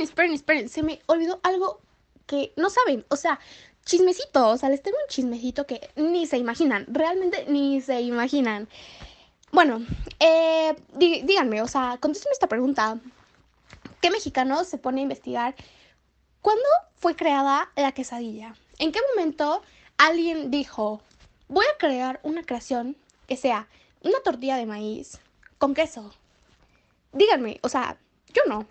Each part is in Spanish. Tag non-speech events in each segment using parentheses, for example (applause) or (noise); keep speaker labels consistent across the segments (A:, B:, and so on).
A: Esperen, esperen. Se me olvidó algo que no saben. O sea, chismecito. O sea, les tengo un chismecito que ni se imaginan. Realmente ni se imaginan. Bueno, eh, díganme, o sea, contéstenme esta pregunta. ¿Qué mexicano se pone a investigar cuándo fue creada la quesadilla? ¿En qué momento alguien dijo, voy a crear una creación que sea una tortilla de maíz con queso? Díganme, o sea, yo no.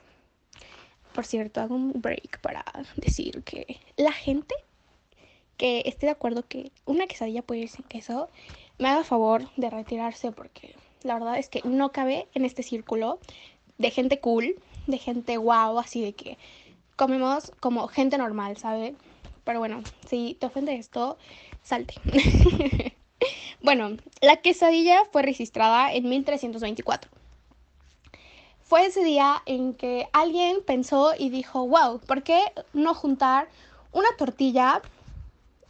A: Por cierto, hago un break para decir que la gente que esté de acuerdo que una quesadilla puede ir sin queso, me haga favor de retirarse porque la verdad es que no cabe en este círculo de gente cool, de gente guau, así de que comemos como gente normal, ¿sabe? Pero bueno, si te ofende esto, salte. (laughs) bueno, la quesadilla fue registrada en 1324 fue ese día en que alguien pensó y dijo, wow, ¿por qué no juntar una tortilla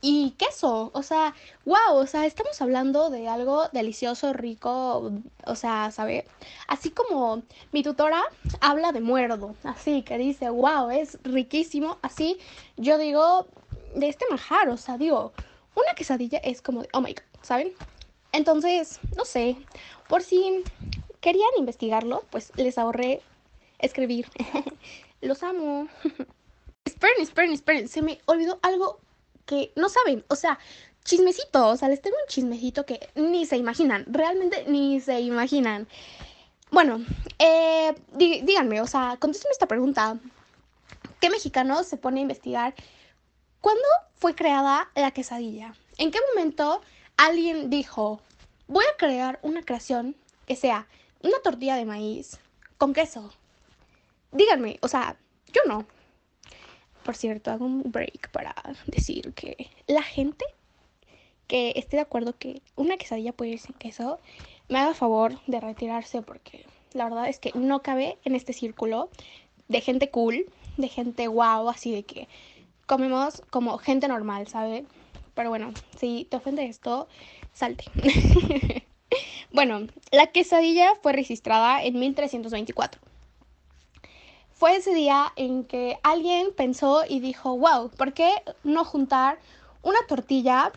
A: y queso? O sea, wow, o sea, estamos hablando de algo delicioso, rico, o sea, ¿sabe? Así como mi tutora habla de muerdo, así que dice, wow, es riquísimo, así yo digo de este manjar, o sea, digo, una quesadilla es como de, oh my god, ¿saben? Entonces, no sé, por si querían investigarlo, pues les ahorré escribir. (laughs) Los amo. (laughs) esperen, esperen, esperen. Se me olvidó algo que no saben. O sea, chismecito. O sea, les tengo un chismecito que ni se imaginan. Realmente ni se imaginan. Bueno, eh, díganme, o sea, contéstenme esta pregunta. ¿Qué mexicano se pone a investigar cuándo fue creada la quesadilla? ¿En qué momento alguien dijo, voy a crear una creación que sea una tortilla de maíz con queso. Díganme, o sea, yo no. Por cierto, hago un break para decir que la gente que esté de acuerdo que una quesadilla puede ir sin queso, me haga favor de retirarse porque la verdad es que no cabe en este círculo de gente cool, de gente guau, así de que comemos como gente normal, ¿sabe? Pero bueno, si te ofende esto, salte. (laughs) Bueno, la quesadilla fue registrada en 1324. Fue ese día en que alguien pensó y dijo, wow, ¿por qué no juntar una tortilla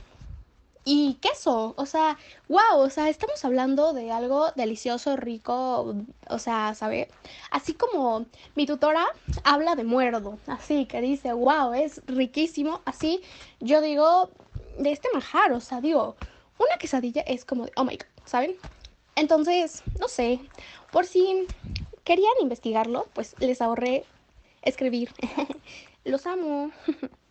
A: y queso? O sea, wow, o sea, estamos hablando de algo delicioso, rico, o sea, ¿sabe? Así como mi tutora habla de muerdo, así que dice, wow, es riquísimo, así yo digo de este manjar, o sea, digo, una quesadilla es como de, oh my god. ¿saben? Entonces, no sé, por si querían investigarlo, pues les ahorré escribir. (laughs) Los amo. (laughs)